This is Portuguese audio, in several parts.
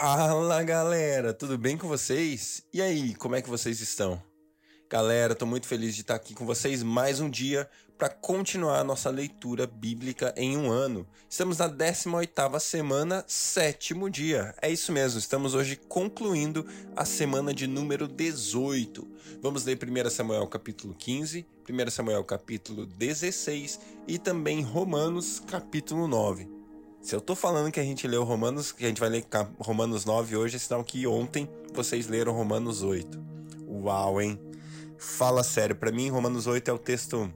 Fala galera, tudo bem com vocês? E aí, como é que vocês estão? Galera, estou muito feliz de estar aqui com vocês mais um dia para continuar a nossa leitura bíblica em um ano. Estamos na 18ª semana, sétimo dia. É isso mesmo, estamos hoje concluindo a semana de número 18. Vamos ler 1 Samuel capítulo 15, 1 Samuel capítulo 16 e também Romanos capítulo 9. Se eu tô falando que a gente leu Romanos, que a gente vai ler Romanos 9 hoje, é sinal que ontem vocês leram Romanos 8. Uau, hein? Fala sério, para mim Romanos 8 é o texto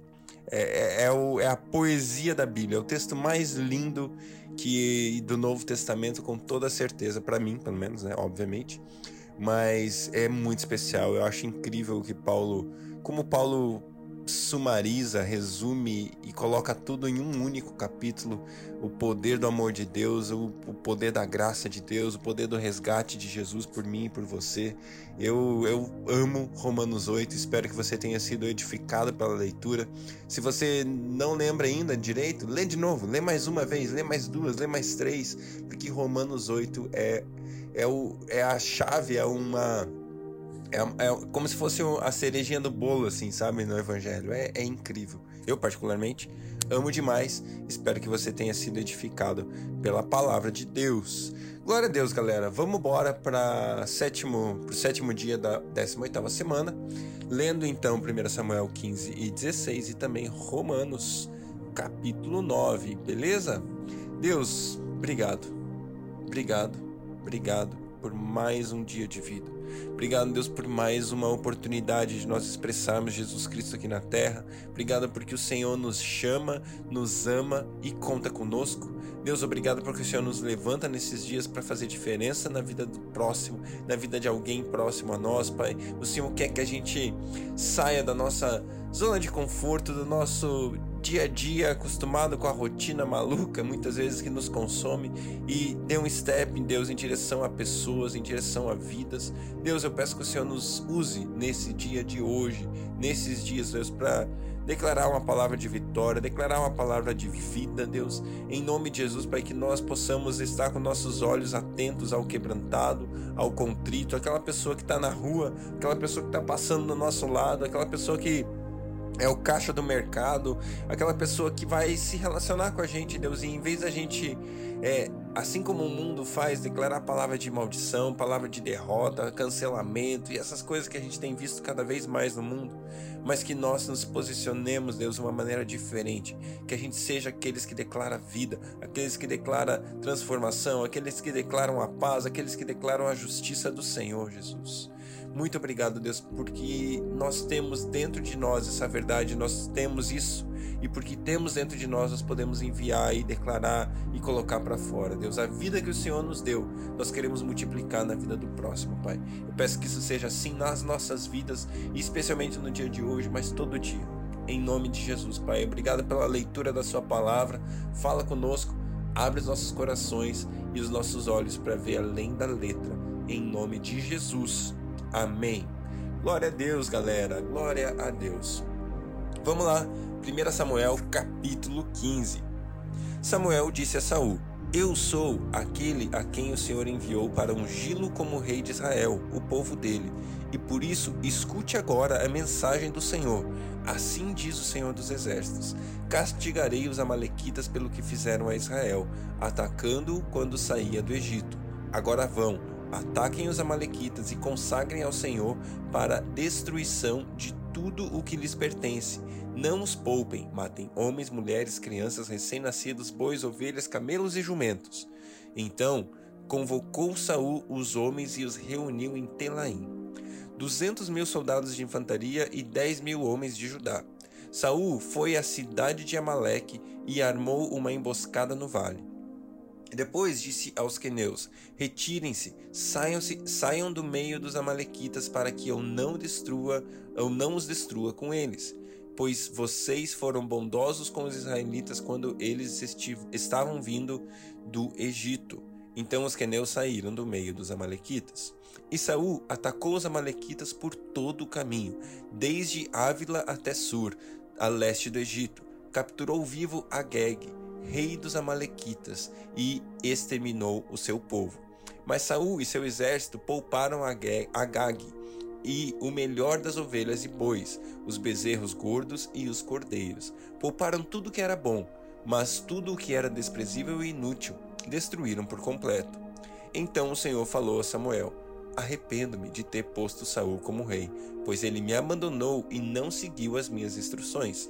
é, é, é, o, é, a poesia da Bíblia, é o texto mais lindo que do Novo Testamento, com toda certeza, para mim, pelo menos, né? Obviamente. Mas é muito especial. Eu acho incrível que Paulo, como Paulo sumariza, resume e coloca tudo em um único capítulo: o poder do amor de Deus, o, poder da graça de Deus, o poder do resgate de Jesus por mim e por você. Eu, eu amo Romanos 8, espero que você tenha sido edificado pela leitura. Se você não lembra ainda direito, lê de novo, lê mais uma vez, lê mais duas, lê mais três, porque Romanos 8 é, é, o, é a chave, é uma é, é como se fosse a cerejinha do bolo, assim, sabe? No Evangelho. É, é incrível. Eu, particularmente, amo demais. Espero que você tenha sido edificado pela palavra de Deus. Glória a Deus, galera. Vamos embora para sétimo, o sétimo dia da 18ª semana, lendo então 1 Samuel 15 e 16 e também Romanos capítulo 9, beleza? Deus, obrigado. Obrigado. Obrigado por mais um dia de vida. Obrigado, Deus, por mais uma oportunidade de nós expressarmos Jesus Cristo aqui na terra. Obrigado porque o Senhor nos chama, nos ama e conta conosco. Deus, obrigado porque o Senhor nos levanta nesses dias para fazer diferença na vida do próximo, na vida de alguém próximo a nós, Pai. O Senhor quer que a gente saia da nossa zona de conforto, do nosso dia a dia acostumado com a rotina maluca, muitas vezes que nos consome, e dê um step em Deus em direção a pessoas, em direção a vidas. Deus, eu peço que o Senhor nos use nesse dia de hoje, nesses dias, Deus, para declarar uma palavra de vitória, declarar uma palavra de vida, Deus, em nome de Jesus, para que nós possamos estar com nossos olhos atentos ao quebrantado, ao contrito, aquela pessoa que está na rua, aquela pessoa que está passando do nosso lado, aquela pessoa que é o caixa do mercado, aquela pessoa que vai se relacionar com a gente, Deus, e em vez da gente, é, assim como o mundo faz, declarar palavra de maldição, palavra de derrota, cancelamento e essas coisas que a gente tem visto cada vez mais no mundo, mas que nós nos posicionemos, Deus, de uma maneira diferente, que a gente seja aqueles que declaram vida, aqueles que declaram transformação, aqueles que declaram a paz, aqueles que declaram a justiça do Senhor, Jesus. Muito obrigado, Deus, porque nós temos dentro de nós essa verdade, nós temos isso, e porque temos dentro de nós, nós podemos enviar e declarar e colocar para fora. Deus, a vida que o Senhor nos deu, nós queremos multiplicar na vida do próximo, Pai. Eu peço que isso seja assim nas nossas vidas, especialmente no dia de hoje, mas todo dia. Em nome de Jesus, Pai. Obrigado pela leitura da Sua palavra. Fala conosco, abre os nossos corações e os nossos olhos para ver além da letra. Em nome de Jesus. Amém. Glória a Deus, galera. Glória a Deus. Vamos lá. 1 Samuel, capítulo 15. Samuel disse a Saul: Eu sou aquele a quem o Senhor enviou para ungí-lo como rei de Israel, o povo dele. E por isso, escute agora a mensagem do Senhor. Assim diz o Senhor dos Exércitos: Castigarei os Amalequitas pelo que fizeram a Israel, atacando-o quando saía do Egito. Agora vão Ataquem os Amalequitas e consagrem ao Senhor para destruição de tudo o que lhes pertence. Não os poupem, matem homens, mulheres, crianças, recém-nascidos, bois, ovelhas, camelos e jumentos. Então convocou Saul os homens e os reuniu em Telaim. Duzentos mil soldados de infantaria e dez mil homens de Judá. Saul foi à cidade de Amaleque e armou uma emboscada no vale. Depois disse aos queneus: Retirem-se, saiam-se, saiam do meio dos amalequitas para que eu não destrua, eu não os destrua com eles, pois vocês foram bondosos com os israelitas quando eles estavam vindo do Egito. Então os queneus saíram do meio dos amalequitas. E Saul atacou os amalequitas por todo o caminho, desde Ávila até Sur, a leste do Egito. Capturou vivo Agag, rei dos Amalequitas, e exterminou o seu povo. Mas Saul e seu exército pouparam Agag e o melhor das ovelhas e bois, os bezerros gordos e os cordeiros. Pouparam tudo que era bom, mas tudo o que era desprezível e inútil destruíram por completo. Então o Senhor falou a Samuel: Arrependo-me de ter posto Saul como rei, pois ele me abandonou e não seguiu as minhas instruções.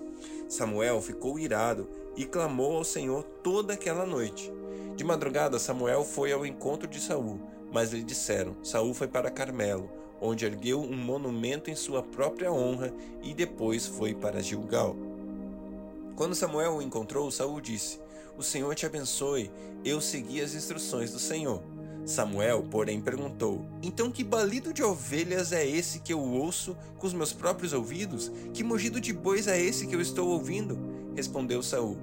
Samuel ficou irado e clamou ao Senhor toda aquela noite. De madrugada, Samuel foi ao encontro de Saul, mas lhe disseram: Saul foi para Carmelo, onde ergueu um monumento em sua própria honra e depois foi para Gilgal. Quando Samuel o encontrou, Saul disse: O Senhor te abençoe. Eu segui as instruções do Senhor. Samuel, porém, perguntou: Então que balido de ovelhas é esse que eu ouço com os meus próprios ouvidos? Que mugido de bois é esse que eu estou ouvindo? Respondeu Saul: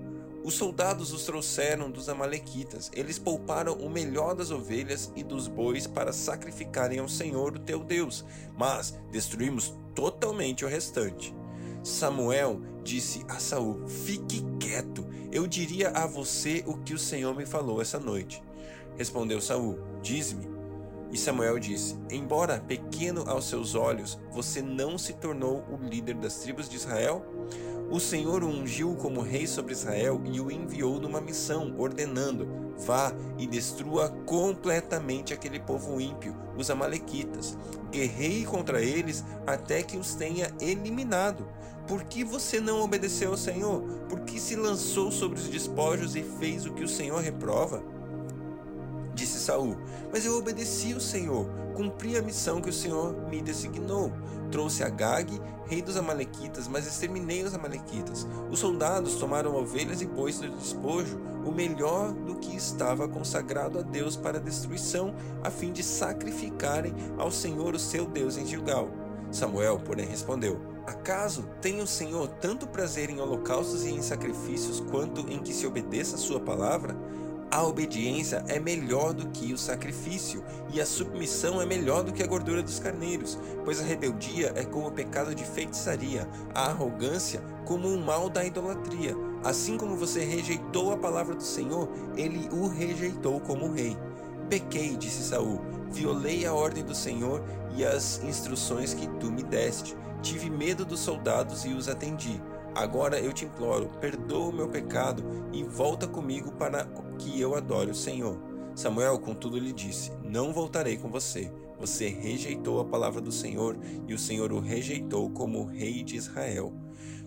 Os soldados os trouxeram dos amalequitas. Eles pouparam o melhor das ovelhas e dos bois para sacrificarem ao Senhor, o teu Deus, mas destruímos totalmente o restante. Samuel disse a Saul: Fique quieto. Eu diria a você o que o Senhor me falou essa noite. Respondeu Saul: Diz-me. E Samuel disse: Embora pequeno aos seus olhos, você não se tornou o líder das tribos de Israel? O Senhor o ungiu como rei sobre Israel e o enviou numa missão, ordenando: Vá e destrua completamente aquele povo ímpio, os Amalequitas. Guerreie contra eles até que os tenha eliminado. Por que você não obedeceu ao Senhor? Por que se lançou sobre os despojos e fez o que o Senhor reprova? Saul: Mas eu obedeci o Senhor, cumpri a missão que o Senhor me designou. Trouxe Agag, rei dos Amalequitas, mas exterminei os Amalequitas. Os soldados tomaram ovelhas e bois do despojo, o melhor do que estava consagrado a Deus para destruição, a fim de sacrificarem ao Senhor o seu Deus em Gilgal. Samuel, porém, respondeu: Acaso tem o Senhor tanto prazer em holocaustos e em sacrifícios quanto em que se obedeça a sua palavra? A obediência é melhor do que o sacrifício, e a submissão é melhor do que a gordura dos carneiros, pois a rebeldia é como o pecado de feitiçaria, a arrogância como o mal da idolatria. Assim como você rejeitou a palavra do Senhor, ele o rejeitou como rei. Pequei, disse Saul, violei a ordem do Senhor e as instruções que tu me deste. Tive medo dos soldados e os atendi. Agora eu te imploro, perdoa o meu pecado e volta comigo para que eu adore o Senhor. Samuel, contudo, lhe disse: Não voltarei com você. Você rejeitou a palavra do Senhor e o Senhor o rejeitou como rei de Israel.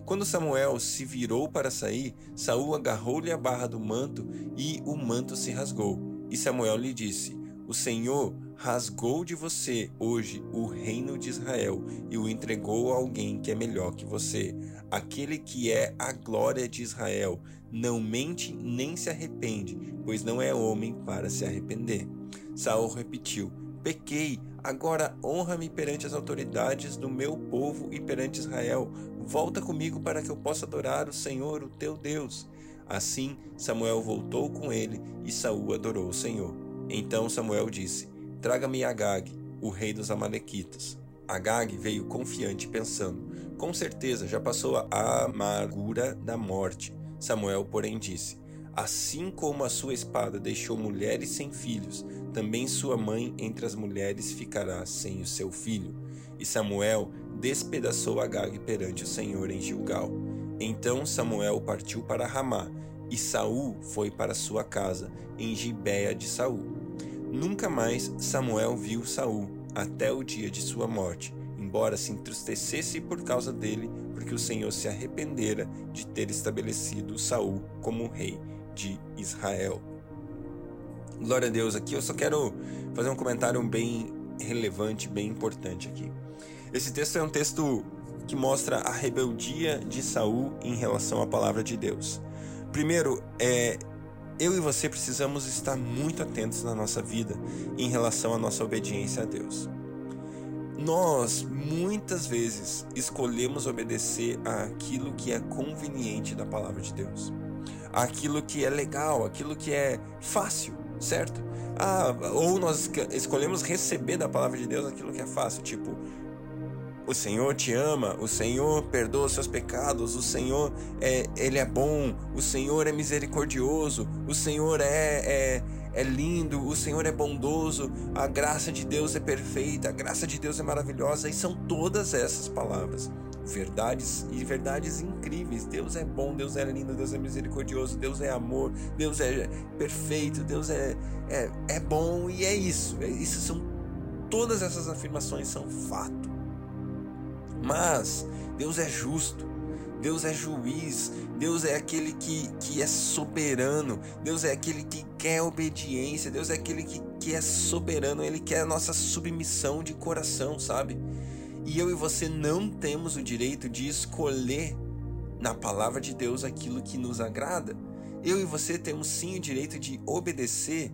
Quando Samuel se virou para sair, Saul agarrou-lhe a barra do manto e o manto se rasgou. E Samuel lhe disse: O Senhor rasgou de você hoje o reino de Israel e o entregou a alguém que é melhor que você, aquele que é a glória de Israel. Não mente nem se arrepende, pois não é homem para se arrepender. Saul repetiu: Pequei, agora honra-me perante as autoridades do meu povo e perante Israel. Volta comigo para que eu possa adorar o Senhor, o teu Deus. Assim Samuel voltou com ele e Saul adorou o Senhor. Então Samuel disse: Traga-me Agag, o rei dos Amalequitas. Agag veio confiante, pensando: Com certeza já passou a amargura da morte. Samuel, porém, disse: Assim como a sua espada deixou mulheres sem filhos, também sua mãe entre as mulheres ficará sem o seu filho. E Samuel despedaçou Agag perante o Senhor em Gilgal. Então Samuel partiu para Ramá, e Saul foi para sua casa em Gibéa de Saul. Nunca mais Samuel viu Saul até o dia de sua morte, embora se entristecesse por causa dele, porque o Senhor se arrependera de ter estabelecido Saul como rei de Israel. Glória a Deus, aqui eu só quero fazer um comentário bem relevante, bem importante aqui. Esse texto é um texto que mostra a rebeldia de Saul em relação à palavra de Deus. Primeiro, é, eu e você precisamos estar muito atentos na nossa vida em relação à nossa obediência a Deus. Nós muitas vezes escolhemos obedecer àquilo que é conveniente da palavra de Deus, aquilo que é legal, aquilo que é fácil, certo? Ah, ou nós escolhemos receber da palavra de Deus aquilo que é fácil, tipo, o Senhor te ama, o Senhor perdoa seus pecados, o Senhor é, ele é bom, o Senhor é misericordioso, o Senhor é, é, é lindo, o Senhor é bondoso, a graça de Deus é perfeita, a graça de Deus é maravilhosa, e são todas essas palavras. Verdades e verdades incríveis. Deus é bom, Deus é lindo, Deus é misericordioso, Deus é amor, Deus é perfeito, Deus é, é, é bom e é isso. É, isso são todas essas afirmações são fato. Mas Deus é justo, Deus é juiz, Deus é aquele que, que é soberano, Deus é aquele que quer obediência, Deus é aquele que, que é soberano, Ele quer a nossa submissão de coração, sabe? E eu e você não temos o direito de escolher na palavra de Deus aquilo que nos agrada. Eu e você temos sim o direito de obedecer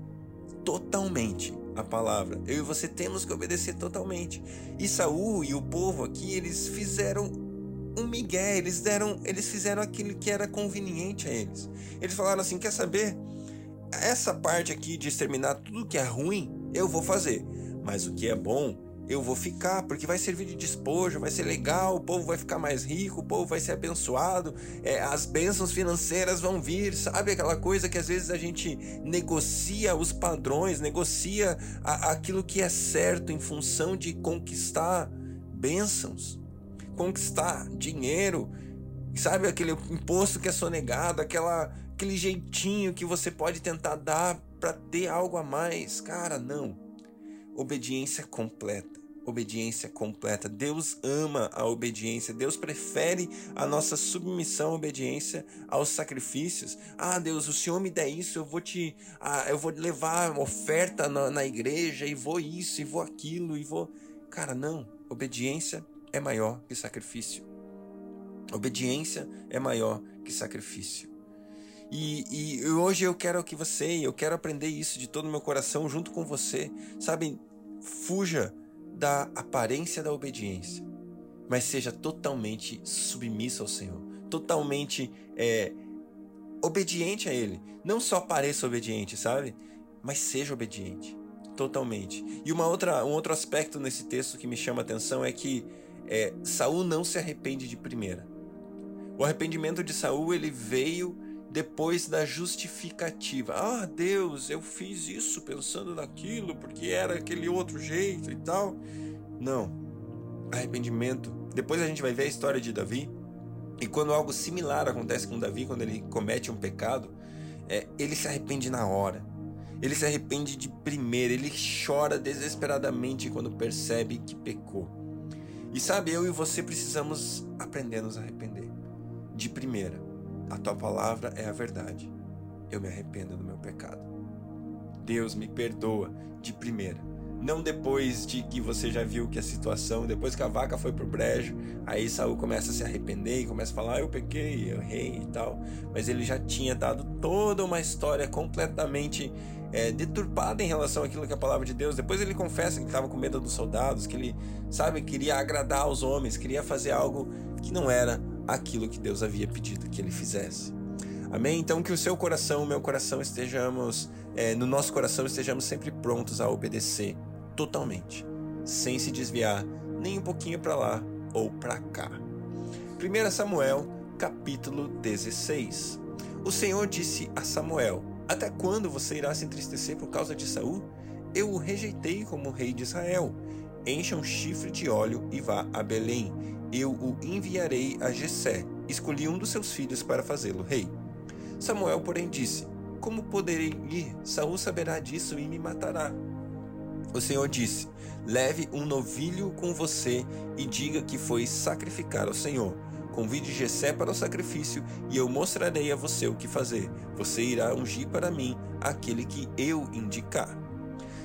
totalmente palavra. Eu e você temos que obedecer totalmente. E Saul e o povo aqui, eles fizeram um migué, eles deram, eles fizeram aquilo que era conveniente a eles. Eles falaram assim: "Quer saber? Essa parte aqui de exterminar tudo que é ruim, eu vou fazer, mas o que é bom, eu vou ficar, porque vai servir de despojo, vai ser legal, o povo vai ficar mais rico, o povo vai ser abençoado, é, as bênçãos financeiras vão vir, sabe aquela coisa que às vezes a gente negocia os padrões, negocia a, aquilo que é certo em função de conquistar bênçãos, conquistar dinheiro, sabe aquele imposto que é sonegado, aquela, aquele jeitinho que você pode tentar dar para ter algo a mais, cara, não. Obediência completa obediência completa. Deus ama a obediência. Deus prefere a nossa submissão, obediência aos sacrifícios. Ah, Deus, o Senhor me der isso, eu vou te, ah, eu vou levar oferta na, na igreja e vou isso e vou aquilo e vou. Cara, não. Obediência é maior que sacrifício. Obediência é maior que sacrifício. E, e, hoje eu quero que você, eu quero aprender isso de todo o meu coração junto com você. Sabe, fuja da aparência da obediência, mas seja totalmente submisso ao Senhor, totalmente é, obediente a Ele. Não só pareça obediente, sabe? Mas seja obediente, totalmente. E uma outra, um outro aspecto nesse texto que me chama a atenção é que é, Saul não se arrepende de primeira. O arrependimento de Saul ele veio depois da justificativa. Ah, Deus, eu fiz isso pensando naquilo porque era aquele outro jeito e tal. Não. Arrependimento. Depois a gente vai ver a história de Davi. E quando algo similar acontece com Davi, quando ele comete um pecado, é, ele se arrepende na hora. Ele se arrepende de primeira, ele chora desesperadamente quando percebe que pecou. E sabe, eu e você precisamos aprender a nos arrepender. De primeira. A tua palavra é a verdade. Eu me arrependo do meu pecado. Deus me perdoa de primeira. Não depois de que você já viu que a situação, depois que a vaca foi pro brejo, aí Saul começa a se arrepender e começa a falar: ah, eu pequei, eu errei e tal. Mas ele já tinha dado toda uma história completamente é, deturpada em relação àquilo que é a palavra de Deus. Depois ele confessa que estava com medo dos soldados, que ele, sabe, queria agradar aos homens, queria fazer algo que não era aquilo que Deus havia pedido que ele fizesse. Amém? Então que o seu coração, o meu coração estejamos, é, no nosso coração estejamos sempre prontos a obedecer totalmente, sem se desviar nem um pouquinho para lá ou para cá. 1 Samuel, capítulo 16. O Senhor disse a Samuel: Até quando você irá se entristecer por causa de Saul? Eu o rejeitei como rei de Israel. Encha um chifre de óleo e vá a Belém eu o enviarei a Jessé. Escolhi um dos seus filhos para fazê-lo rei. Samuel, porém, disse: Como poderei ir? Saul saberá disso e me matará. O Senhor disse: Leve um novilho com você e diga que foi sacrificar ao Senhor. Convide Jessé para o sacrifício e eu mostrarei a você o que fazer. Você irá ungir para mim aquele que eu indicar.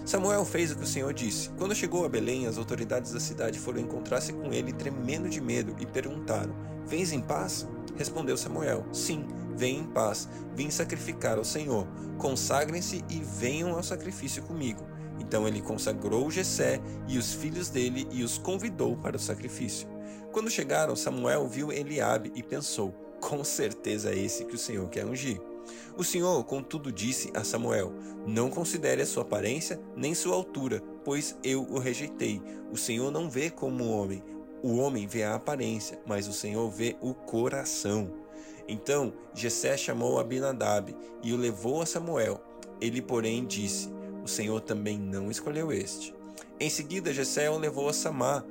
Samuel fez o que o Senhor disse. Quando chegou a Belém, as autoridades da cidade foram encontrar-se com ele, tremendo de medo, e perguntaram: Vens em paz? Respondeu Samuel: Sim, venho em paz. Vim sacrificar ao Senhor. Consagrem-se e venham ao sacrifício comigo. Então ele consagrou Jessé e os filhos dele e os convidou para o sacrifício. Quando chegaram, Samuel viu Eliabe e pensou: Com certeza é esse que o Senhor quer ungir. O Senhor, contudo, disse a Samuel: Não considere a sua aparência nem sua altura, pois eu o rejeitei. O Senhor não vê como o homem. O homem vê a aparência, mas o Senhor vê o coração. Então Jessé chamou Abinadab e o levou a Samuel. Ele, porém, disse: O Senhor também não escolheu este. Em seguida, Jessé o levou a Samar.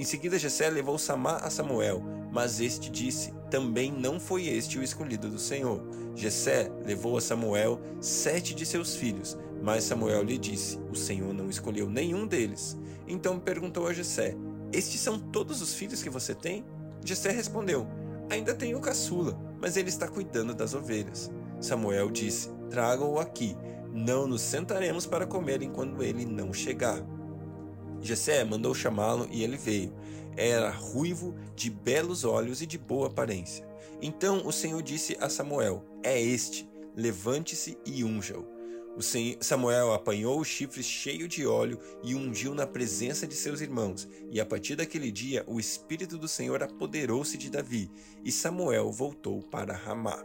Em seguida, Jessé levou Samar a Samuel, mas este disse: Também não foi este o escolhido do Senhor. Jessé levou a Samuel sete de seus filhos, mas Samuel lhe disse: O Senhor não escolheu nenhum deles. Então perguntou a Jessé: Estes são todos os filhos que você tem? Jessé respondeu: Ainda tenho o caçula, mas ele está cuidando das ovelhas. Samuel disse: Traga-o aqui. Não nos sentaremos para comer enquanto ele não chegar. Jessé mandou chamá-lo e ele veio. Era ruivo, de belos olhos e de boa aparência. Então o Senhor disse a Samuel: É este, levante-se e unja-o. Samuel apanhou o chifre cheio de óleo e ungiu na presença de seus irmãos. E a partir daquele dia, o Espírito do Senhor apoderou-se de Davi, e Samuel voltou para Ramá.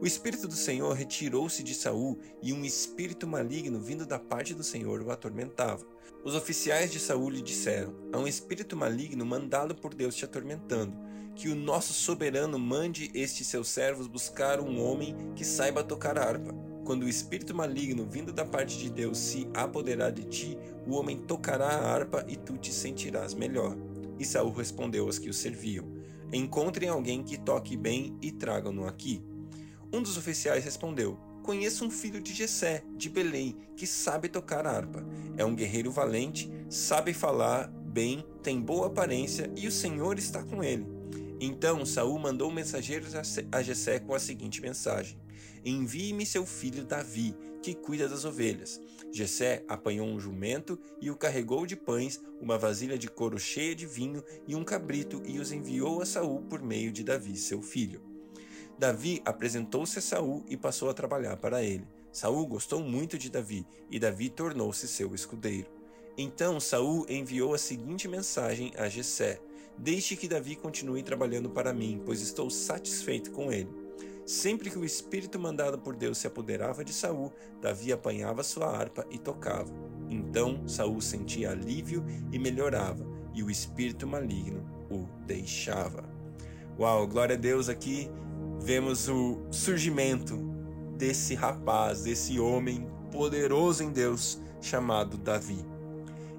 O Espírito do Senhor retirou-se de Saul, e um espírito maligno vindo da parte do Senhor o atormentava. Os oficiais de Saul lhe disseram: Há um espírito maligno mandado por Deus te atormentando. Que o nosso soberano mande estes seus servos buscar um homem que saiba tocar harpa. Quando o espírito maligno vindo da parte de Deus se apoderar de ti, o homem tocará a harpa e tu te sentirás melhor. E Saul respondeu aos que o serviam: Encontrem alguém que toque bem e tragam-no aqui. Um dos oficiais respondeu: Conheço um filho de Jessé, de Belém, que sabe tocar harpa. É um guerreiro valente, sabe falar bem, tem boa aparência e o Senhor está com ele. Então Saul mandou mensageiros a Jessé com a seguinte mensagem: Envie-me seu filho Davi, que cuida das ovelhas. Jessé apanhou um jumento e o carregou de pães, uma vasilha de couro cheia de vinho e um cabrito e os enviou a Saul por meio de Davi, seu filho. Davi apresentou-se a Saul e passou a trabalhar para ele. Saul gostou muito de Davi e Davi tornou-se seu escudeiro. Então Saul enviou a seguinte mensagem a Jessé: Deixe que Davi continue trabalhando para mim, pois estou satisfeito com ele. Sempre que o espírito mandado por Deus se apoderava de Saul, Davi apanhava sua harpa e tocava. Então Saul sentia alívio e melhorava, e o espírito maligno o deixava. Uau, glória a Deus aqui. Vemos o surgimento desse rapaz, desse homem poderoso em Deus chamado Davi.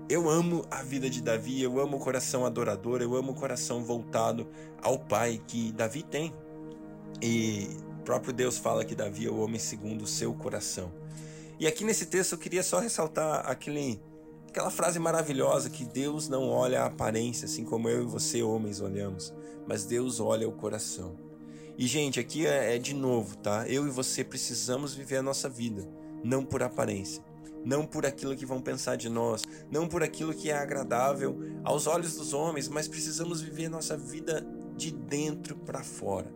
Eu amo a vida de Davi, eu amo o coração adorador, eu amo o coração voltado ao Pai que Davi tem. E o próprio Deus fala que Davi é o homem segundo o seu coração. E aqui nesse texto eu queria só ressaltar aquele, aquela frase maravilhosa que Deus não olha a aparência, assim como eu e você, homens, olhamos, mas Deus olha o coração. E, gente, aqui é, é de novo, tá? Eu e você precisamos viver a nossa vida, não por aparência não por aquilo que vão pensar de nós, não por aquilo que é agradável aos olhos dos homens, mas precisamos viver nossa vida de dentro para fora.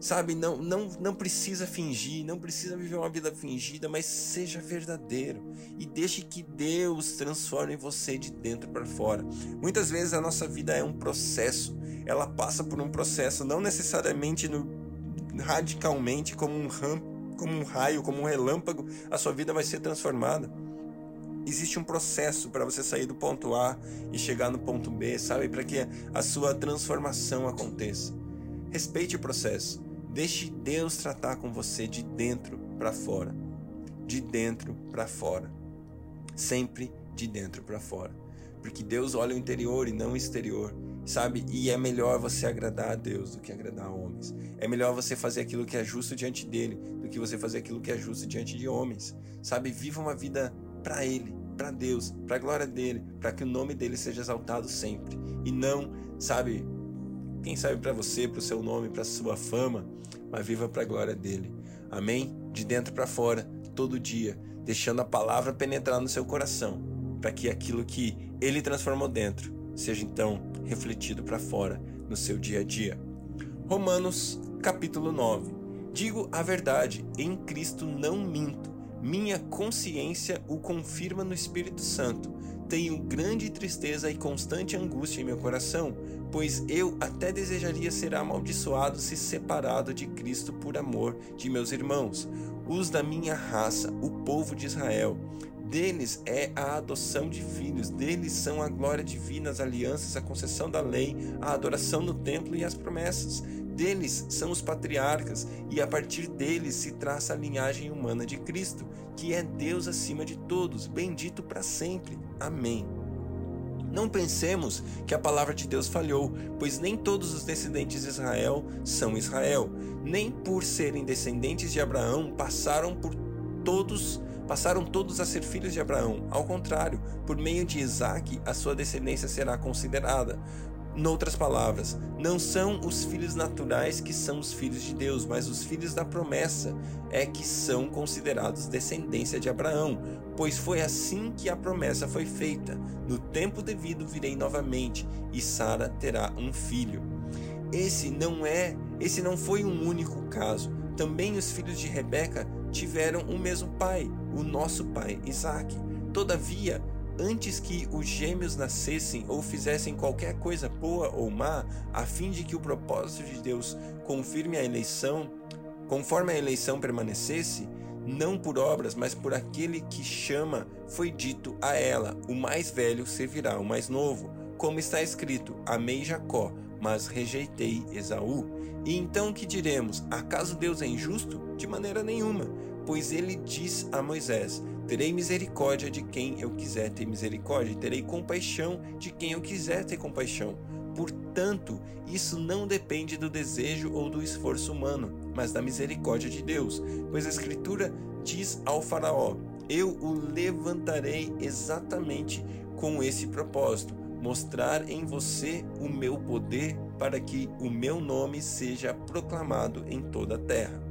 Sabe, não, não, não precisa fingir, não precisa viver uma vida fingida, mas seja verdadeiro e deixe que Deus transforme você de dentro para fora. Muitas vezes a nossa vida é um processo, ela passa por um processo, não necessariamente no, radicalmente como um ram, como um raio, como um relâmpago, a sua vida vai ser transformada. Existe um processo para você sair do ponto A e chegar no ponto B, sabe? Para que a sua transformação aconteça. Respeite o processo. Deixe Deus tratar com você de dentro para fora. De dentro para fora. Sempre de dentro para fora. Porque Deus olha o interior e não o exterior. Sabe? E é melhor você agradar a Deus do que agradar homens. É melhor você fazer aquilo que é justo diante dele do que você fazer aquilo que é justo diante de homens. Sabe? Viva uma vida para ele, para Deus, para a glória dele, para que o nome dele seja exaltado sempre. E não, sabe, quem sabe para você, para o seu nome, para sua fama, mas viva para a glória dele. Amém? De dentro para fora, todo dia, deixando a palavra penetrar no seu coração, para que aquilo que ele transformou dentro seja então refletido para fora no seu dia a dia. Romanos, capítulo 9. Digo a verdade, em Cristo não minto. Minha consciência o confirma no Espírito Santo. Tenho grande tristeza e constante angústia em meu coração pois eu até desejaria ser amaldiçoado se separado de Cristo por amor de meus irmãos, os da minha raça, o povo de Israel. Deles é a adoção de filhos, deles são a glória divina, as alianças, a concessão da lei, a adoração no templo e as promessas. Deles são os patriarcas, e a partir deles se traça a linhagem humana de Cristo, que é Deus acima de todos, bendito para sempre. Amém. Não pensemos que a palavra de Deus falhou, pois nem todos os descendentes de Israel são Israel, nem por serem descendentes de Abraão passaram por todos passaram todos a ser filhos de Abraão. Ao contrário, por meio de Isaque, a sua descendência será considerada. Noutras palavras, não são os filhos naturais que são os filhos de Deus, mas os filhos da promessa é que são considerados descendência de Abraão, pois foi assim que a promessa foi feita. No tempo devido virei novamente, e Sara terá um filho. Esse não é, esse não foi um único caso. Também os filhos de Rebeca tiveram o mesmo pai, o nosso pai Isaac. Todavia, antes que os gêmeos nascessem ou fizessem qualquer coisa boa ou má, a fim de que o propósito de Deus confirme a eleição, conforme a eleição permanecesse, não por obras, mas por aquele que chama, foi dito a ela: o mais velho servirá o mais novo. Como está escrito: Amei Jacó, mas rejeitei Esaú. E então que diremos? Acaso Deus é injusto? De maneira nenhuma, pois ele diz a Moisés: Terei misericórdia de quem eu quiser ter misericórdia, terei compaixão de quem eu quiser ter compaixão. Portanto, isso não depende do desejo ou do esforço humano, mas da misericórdia de Deus, pois a Escritura diz ao Faraó: Eu o levantarei exatamente com esse propósito, mostrar em você o meu poder para que o meu nome seja proclamado em toda a terra.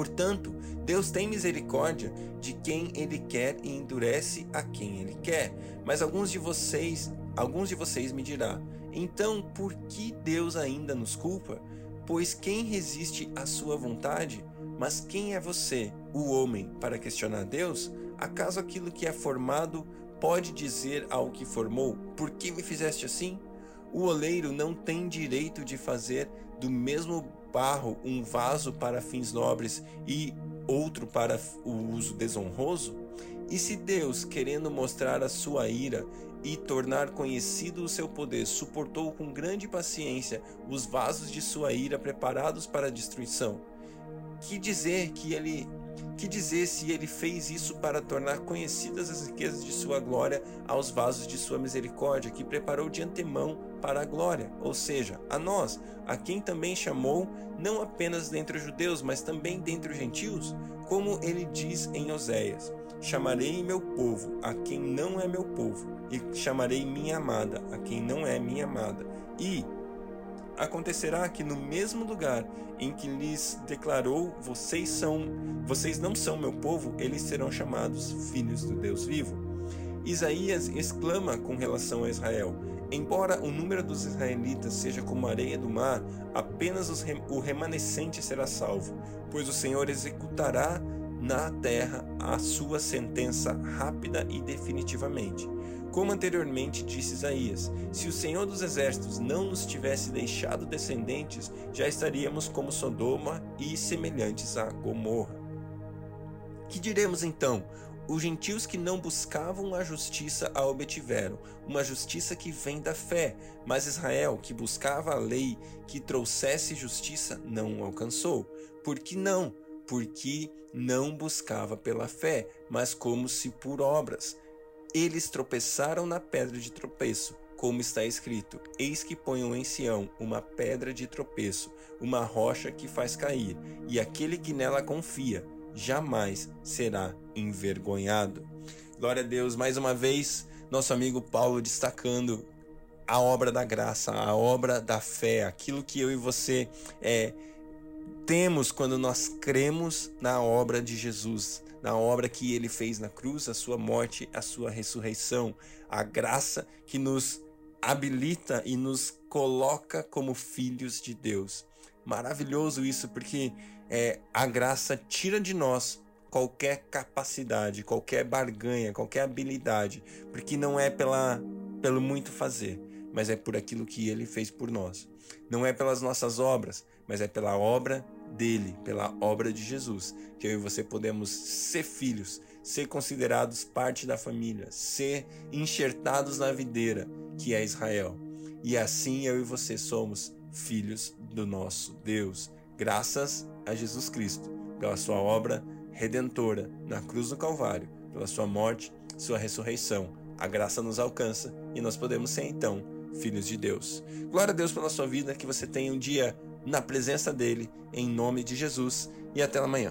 Portanto, Deus tem misericórdia de quem ele quer e endurece a quem ele quer. Mas alguns de vocês, alguns de vocês me dirá: "Então, por que Deus ainda nos culpa? Pois quem resiste à sua vontade? Mas quem é você, o homem, para questionar Deus? Acaso aquilo que é formado pode dizer ao que formou: Por que me fizeste assim?" O oleiro não tem direito de fazer do mesmo barro um vaso para fins nobres e outro para o uso desonroso? E se Deus, querendo mostrar a sua ira e tornar conhecido o seu poder, suportou com grande paciência os vasos de sua ira preparados para a destruição, que dizer que ele que dizer se ele fez isso para tornar conhecidas as riquezas de sua glória aos vasos de sua misericórdia, que preparou de antemão para a glória, ou seja, a nós, a quem também chamou, não apenas dentre os judeus, mas também dentre os gentios, como ele diz em Oséias: Chamarei meu povo a quem não é meu povo, e chamarei minha amada a quem não é minha amada. E acontecerá que no mesmo lugar em que lhes declarou vocês são vocês não são meu povo, eles serão chamados filhos do Deus vivo. Isaías exclama com relação a Israel: Embora o número dos israelitas seja como a areia do mar, apenas o remanescente será salvo, pois o Senhor executará na terra a sua sentença rápida e definitivamente. Como anteriormente disse Isaías, se o Senhor dos Exércitos não nos tivesse deixado descendentes, já estaríamos como Sodoma e semelhantes a Gomorra. Que diremos então? Os gentios que não buscavam a justiça a obtiveram, uma justiça que vem da fé, mas Israel, que buscava a lei que trouxesse justiça, não alcançou. Por que não? Porque não buscava pela fé, mas como se por obras. Eles tropeçaram na pedra de tropeço, como está escrito: Eis que ponho em Sião uma pedra de tropeço, uma rocha que faz cair, e aquele que nela confia jamais será envergonhado. Glória a Deus, mais uma vez, nosso amigo Paulo destacando a obra da graça, a obra da fé, aquilo que eu e você é, temos quando nós cremos na obra de Jesus, na obra que ele fez na cruz, a sua morte, a sua ressurreição, a graça que nos habilita e nos coloca como filhos de Deus. Maravilhoso isso, porque é, a graça tira de nós qualquer capacidade, qualquer barganha, qualquer habilidade, porque não é pela, pelo muito fazer, mas é por aquilo que ele fez por nós. Não é pelas nossas obras, mas é pela obra dele, pela obra de Jesus, que eu e você podemos ser filhos, ser considerados parte da família, ser enxertados na videira, que é Israel. E assim eu e você somos filhos do nosso Deus, graças a Jesus Cristo, pela sua obra redentora na cruz do Calvário, pela sua morte, sua ressurreição. A graça nos alcança e nós podemos ser então filhos de Deus. Glória a Deus pela sua vida, que você tenha um dia na presença dele, em nome de Jesus, e até amanhã.